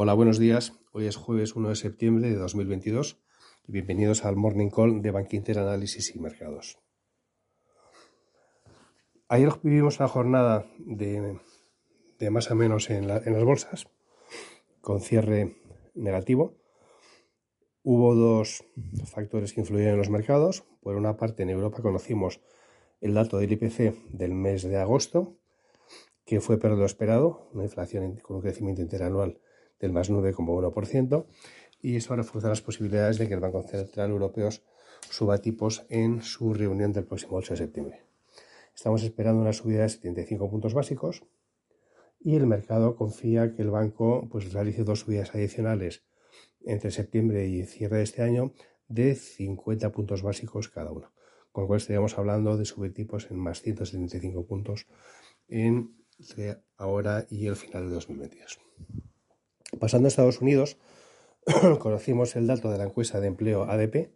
Hola, buenos días. Hoy es jueves 1 de septiembre de 2022 y bienvenidos al Morning Call de Bankinter Análisis y Mercados. Ayer vivimos una jornada de, más o menos en, en las bolsas con cierre negativo. Hubo dos factores que influyeron en los mercados. Por una parte, en Europa conocimos el dato del IPC del mes de agosto, que fue peor de lo esperado, una inflación con un crecimiento interanual del más 9,1%, y eso refuerza las posibilidades de que el Banco Central Europeo suba tipos en su reunión del próximo 8 de septiembre. Estamos esperando una subida de 75 puntos básicos y el mercado confía que el banco pues, realice dos subidas adicionales entre septiembre y cierre de este año de 50 puntos básicos cada uno, con lo cual estaríamos hablando de subir tipos en más 175 puntos entre ahora y el final de 2022. Pasando a Estados Unidos, conocimos el dato de la encuesta de empleo ADP,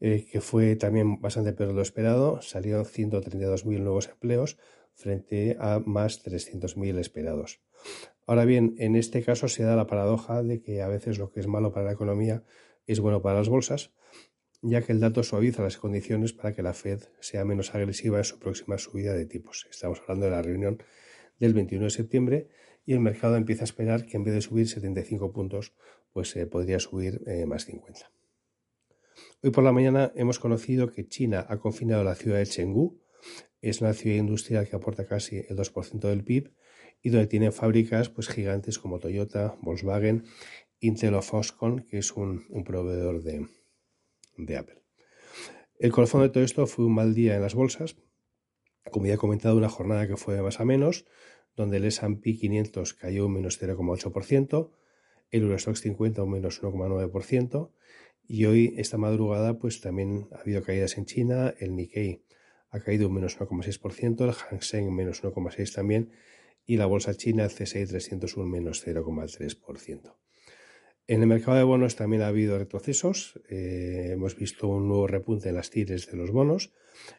eh, que fue también bastante peor de lo esperado. Salieron 132.000 nuevos empleos frente a más 300.000 esperados. Ahora bien, en este caso se da la paradoja de que a veces lo que es malo para la economía es bueno para las bolsas, ya que el dato suaviza las condiciones para que la Fed sea menos agresiva en su próxima subida de tipos. Estamos hablando de la reunión del 21 de septiembre y el mercado empieza a esperar que en vez de subir 75 puntos, pues se podría subir eh, más 50. Hoy por la mañana hemos conocido que China ha confinado la ciudad de Chengdu. Es una ciudad industrial que aporta casi el 2% del PIB y donde tienen fábricas pues, gigantes como Toyota, Volkswagen, Intel o Foxconn, que es un, proveedor de, Apple. El colofón de todo esto fue un mal día en las bolsas. Como ya he comentado, una jornada que fue más a menos donde el S&P 500 cayó un menos 0,8%, el Eurostox 50 un menos 1,9%, y hoy, esta madrugada, pues también ha habido caídas en China, el Nikkei ha caído un menos 1,6%, el Hang Seng menos 1,6% también, y la bolsa china, el CSI 300 un menos 0,3%. En el mercado de bonos también ha habido retrocesos. Eh, hemos visto un nuevo repunte en las tires de los bonos.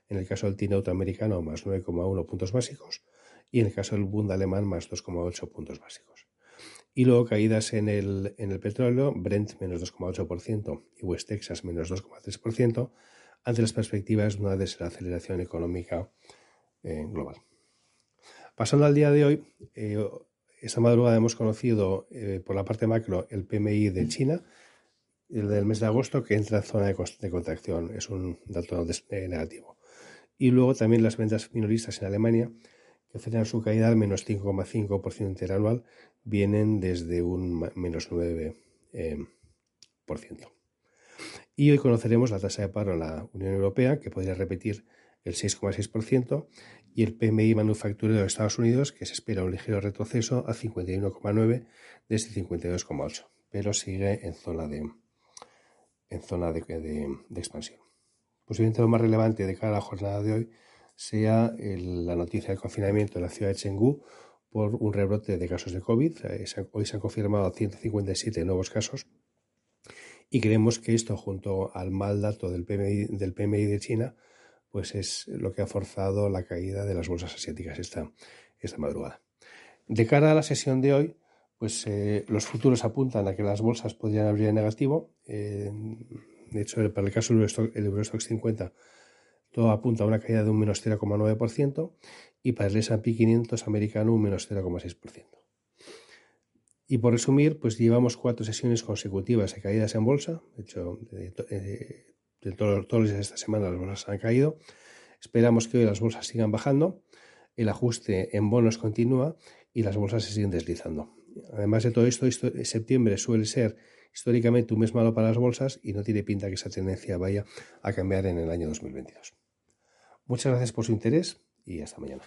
En el caso del TIN americano, más 9,1 puntos básicos y en el caso del Bund alemán más 2,8 puntos básicos. Y luego caídas en el, en el petróleo, Brent menos 2,8% y West Texas menos 2,3% ante las perspectivas de una desaceleración económica eh, global. Pasando al día de hoy, eh, esta madrugada hemos conocido eh, por la parte macro el PMI de China, el del mes de agosto, que entra en zona de, de contracción, es un dato negativo. Y luego también las ventas minoristas en Alemania, que su caída al menos 5,5% interanual, vienen desde un menos 9%. Eh, y hoy conoceremos la tasa de paro en la Unión Europea, que podría repetir el 6,6%, y el PMI manufacturero de Estados Unidos, que se espera un ligero retroceso a 51,9 desde 52,8, pero sigue en zona de, en zona de, de expansión. Posiblemente lo más relevante de cara a la jornada de hoy sea la noticia del confinamiento en la ciudad de Chengdu por un rebrote de casos de COVID. Eh, hoy se han confirmado 157 nuevos casos y creemos que esto, junto al mal dato del PMI, del PMI de China, pues es lo que ha forzado la caída de las bolsas asiáticas esta, esta madrugada. De cara a la sesión de hoy, pues eh, los futuros apuntan a que las bolsas podrían abrir en negativo. Eh, de hecho, para el caso del Eurostox 50 todo apunta a una caída de un menos 0,9% y para el S&P 500 americano un menos 0,6%. Y por resumir, pues llevamos cuatro sesiones consecutivas de caídas en bolsa. De hecho, de, todos los días de esta semana las bolsas han caído. Esperamos que hoy las bolsas sigan bajando, el ajuste en bonos continúa y las bolsas se siguen deslizando. Además de todo esto, septiembre suele ser históricamente un mes malo para las bolsas y no tiene pinta que esa tendencia vaya a cambiar en el año 2022. Muchas gracias por su interés y hasta mañana.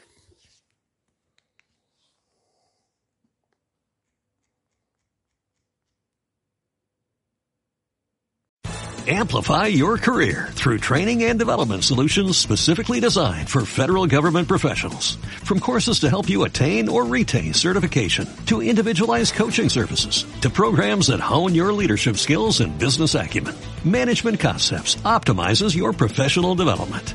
Amplify your career through training and development solutions specifically designed for federal government professionals. From courses to help you attain or retain certification, to individualized coaching services, to programs that hone your leadership skills and business acumen, Management Concepts optimizes your professional development